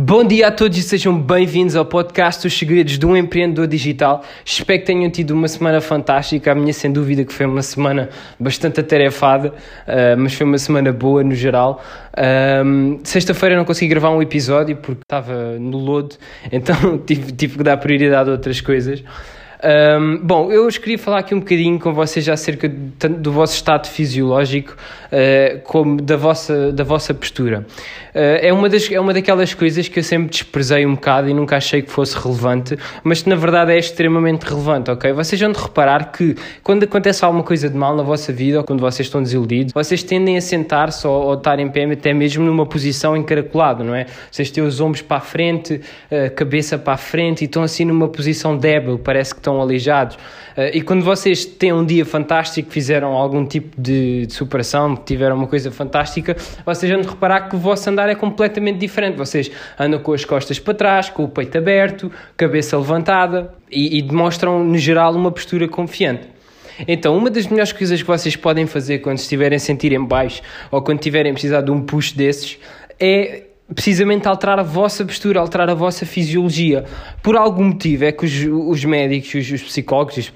Bom dia a todos e sejam bem-vindos ao podcast Os Segredos de um Empreendedor Digital. Espero que tenham tido uma semana fantástica. A minha, sem dúvida, que foi uma semana bastante atarefada, uh, mas foi uma semana boa no geral. Um, Sexta-feira não consegui gravar um episódio porque estava no lodo, então tive, tive que dar prioridade a outras coisas. Um, bom, eu hoje queria falar aqui um bocadinho com vocês acerca do, do vosso estado fisiológico uh, como da vossa, da vossa postura. Uh, é, uma das, é uma daquelas coisas que eu sempre desprezei um bocado e nunca achei que fosse relevante, mas que na verdade é extremamente relevante, ok? Vocês vão de reparar que quando acontece alguma coisa de mal na vossa vida ou quando vocês estão desiludidos, vocês tendem a sentar-se ou, ou estar em pé até mesmo numa posição encaracolada, não é? Vocês têm os ombros para a frente, a cabeça para a frente e estão assim numa posição débil, parece que estão aleijados. Uh, e quando vocês têm um dia fantástico, fizeram algum tipo de, de superação, tiveram uma coisa fantástica, vocês vão reparar que o vosso andar é completamente diferente. Vocês andam com as costas para trás, com o peito aberto, cabeça levantada e, e demonstram, no geral, uma postura confiante. Então, uma das melhores coisas que vocês podem fazer quando estiverem a sentir em baixo ou quando tiverem precisado de um push desses é precisamente alterar a vossa postura, alterar a vossa fisiologia. Por algum motivo é que os, os médicos, os, os psicólogos, os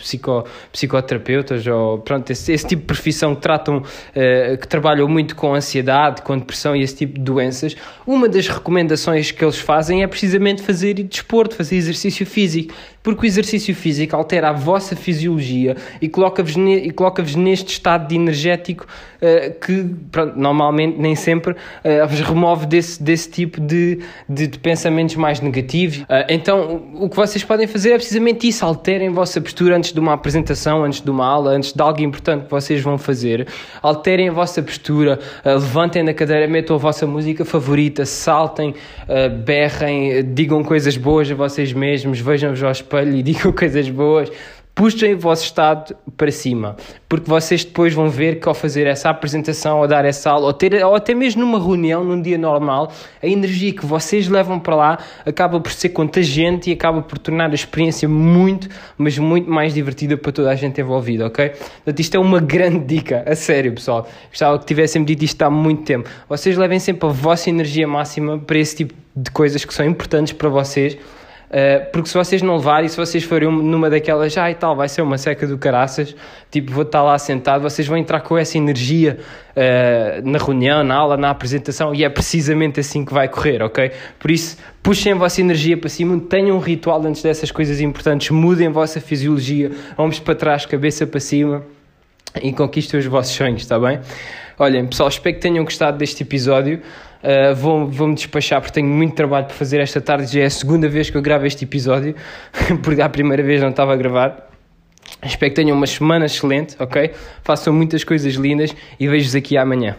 psico, psicoterapeutas, ou pronto, esse, esse, tipo de profissão que tratam, uh, que trabalham muito com ansiedade, com depressão e esse tipo de doenças, uma das recomendações que eles fazem é precisamente fazer desporto, fazer exercício físico, porque o exercício físico altera a vossa fisiologia e coloca-vos ne, coloca neste estado de energético uh, que, pronto, normalmente, nem sempre, uh, vos remove desse, desse tipo de, de, de pensamentos mais negativos. Uh, então, o que vocês podem fazer é precisamente isso: alterem a vossa postura antes de uma apresentação, antes de uma aula, antes de algo importante que vocês vão fazer. Alterem a vossa postura, levantem da cadeira, metam a vossa música favorita, saltem, berrem, digam coisas boas a vocês mesmos, vejam-vos ao espelho e digam coisas boas puxem o vosso estado para cima, porque vocês depois vão ver que ao fazer essa apresentação, ou dar essa aula, ou, ter, ou até mesmo numa reunião, num dia normal, a energia que vocês levam para lá acaba por ser contagiante e acaba por tornar a experiência muito, mas muito mais divertida para toda a gente envolvida, ok? Portanto, isto é uma grande dica, a sério, pessoal. Gostava que tivessem dito isto há muito tempo. Vocês levem sempre a vossa energia máxima para esse tipo de coisas que são importantes para vocês Uh, porque se vocês não levarem, se vocês forem numa daquelas, e tal, vai ser uma seca do caraças, tipo, vou estar lá sentado, vocês vão entrar com essa energia uh, na reunião, na aula, na apresentação, e é precisamente assim que vai correr, ok? Por isso, puxem a vossa energia para cima, tenham um ritual antes dessas coisas importantes, mudem a vossa fisiologia, vamos para trás, cabeça para cima e conquistem os vossos sonhos, está bem? Olhem, pessoal, espero que tenham gostado deste episódio. Uh, vou-me vou despachar porque tenho muito trabalho para fazer esta tarde. Já é a segunda vez que eu gravo este episódio, porque a primeira vez não estava a gravar. Espero que tenham uma semana excelente, ok? Façam muitas coisas lindas e vejo-vos aqui amanhã.